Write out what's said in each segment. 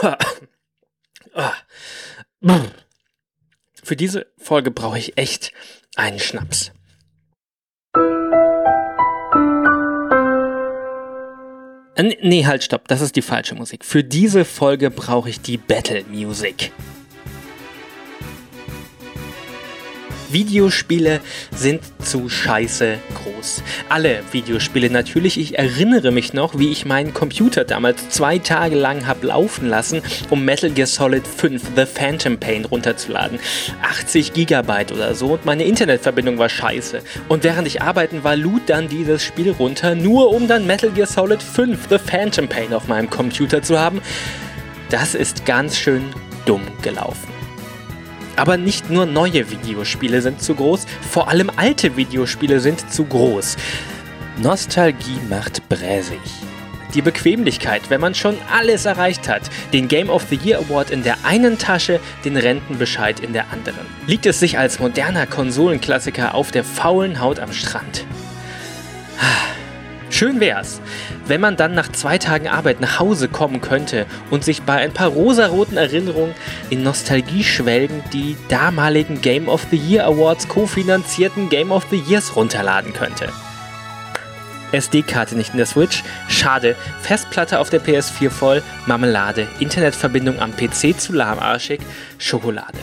Für diese Folge brauche ich echt einen Schnaps. Äh, nee, halt, stopp, das ist die falsche Musik. Für diese Folge brauche ich die Battle Music. Videospiele sind zu scheiße groß. Alle Videospiele natürlich. Ich erinnere mich noch, wie ich meinen Computer damals zwei Tage lang habe laufen lassen, um Metal Gear Solid 5 The Phantom Pain runterzuladen. 80 Gigabyte oder so und meine Internetverbindung war scheiße. Und während ich arbeiten war, lud dann dieses Spiel runter, nur um dann Metal Gear Solid 5 The Phantom Pain auf meinem Computer zu haben. Das ist ganz schön dumm gelaufen. Aber nicht nur neue Videospiele sind zu groß, vor allem alte Videospiele sind zu groß. Nostalgie macht bräsig. Die Bequemlichkeit, wenn man schon alles erreicht hat, den Game of the Year Award in der einen Tasche, den Rentenbescheid in der anderen. Liegt es sich als moderner Konsolenklassiker auf der faulen Haut am Strand. Schön wär's, wenn man dann nach zwei Tagen Arbeit nach Hause kommen könnte und sich bei ein paar rosaroten Erinnerungen in Nostalgie schwelgend die damaligen Game of the Year Awards kofinanzierten Game of the Years runterladen könnte. SD-Karte nicht in der Switch, schade, Festplatte auf der PS4 voll, Marmelade, Internetverbindung am PC zu lahmarschig, Schokolade.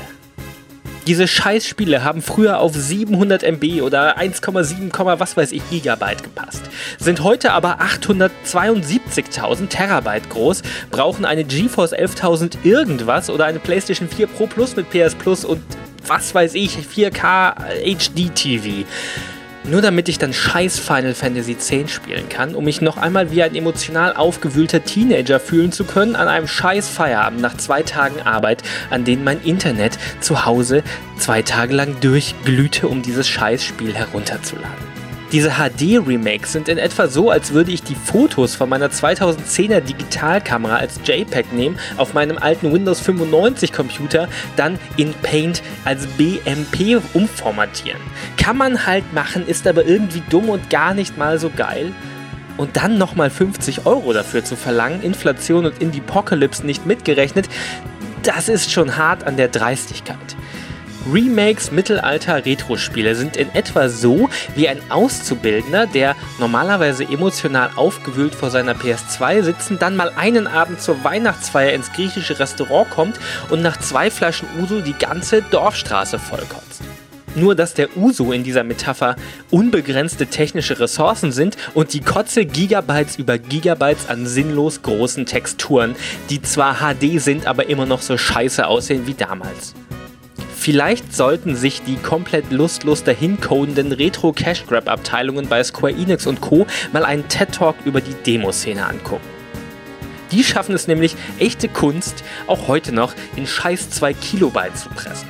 Diese Scheißspiele haben früher auf 700 MB oder 1,7, was weiß ich Gigabyte gepasst, sind heute aber 872.000 Terabyte groß, brauchen eine GeForce 11.000 irgendwas oder eine PlayStation 4 Pro Plus mit PS Plus und was weiß ich, 4K HD TV. Nur damit ich dann scheiß Final Fantasy X spielen kann, um mich noch einmal wie ein emotional aufgewühlter Teenager fühlen zu können an einem scheiß Feierabend nach zwei Tagen Arbeit, an denen mein Internet zu Hause zwei Tage lang durchglühte, um dieses scheiß Spiel herunterzuladen. Diese HD-Remakes sind in etwa so, als würde ich die Fotos von meiner 2010er Digitalkamera als JPEG nehmen, auf meinem alten Windows 95 Computer dann in Paint als BMP umformatieren. Kann man halt machen, ist aber irgendwie dumm und gar nicht mal so geil. Und dann nochmal 50 Euro dafür zu verlangen, Inflation und Indie-Pocalypse nicht mitgerechnet, das ist schon hart an der Dreistigkeit. Remakes Mittelalter-Retro-Spiele sind in etwa so wie ein Auszubildender, der normalerweise emotional aufgewühlt vor seiner PS2 sitzen, dann mal einen Abend zur Weihnachtsfeier ins griechische Restaurant kommt und nach zwei Flaschen Uso die ganze Dorfstraße vollkotzt. Nur dass der Uso in dieser Metapher unbegrenzte technische Ressourcen sind und die Kotze Gigabytes über Gigabytes an sinnlos großen Texturen, die zwar HD sind, aber immer noch so scheiße aussehen wie damals. Vielleicht sollten sich die komplett lustlos dahincodenden Retro-Cash-Grab-Abteilungen bei Square Enix und Co. mal einen TED-Talk über die Demoszene angucken. Die schaffen es nämlich, echte Kunst auch heute noch in scheiß 2 Kilobyte zu pressen.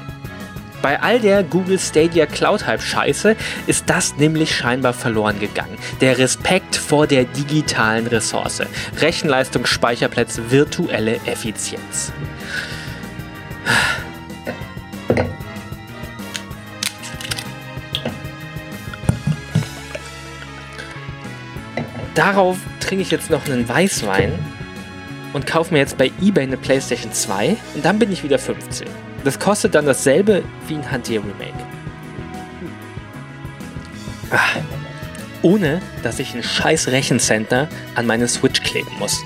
Bei all der Google Stadia Cloud Hype Scheiße ist das nämlich scheinbar verloren gegangen. Der Respekt vor der digitalen Ressource. Rechenleistung, Speicherplätze, virtuelle Effizienz. Darauf trinke ich jetzt noch einen Weißwein und kaufe mir jetzt bei eBay eine PlayStation 2 und dann bin ich wieder 15. Das kostet dann dasselbe wie ein Hantier Remake. Ah, ohne dass ich ein scheiß Rechencenter an meine Switch kleben muss.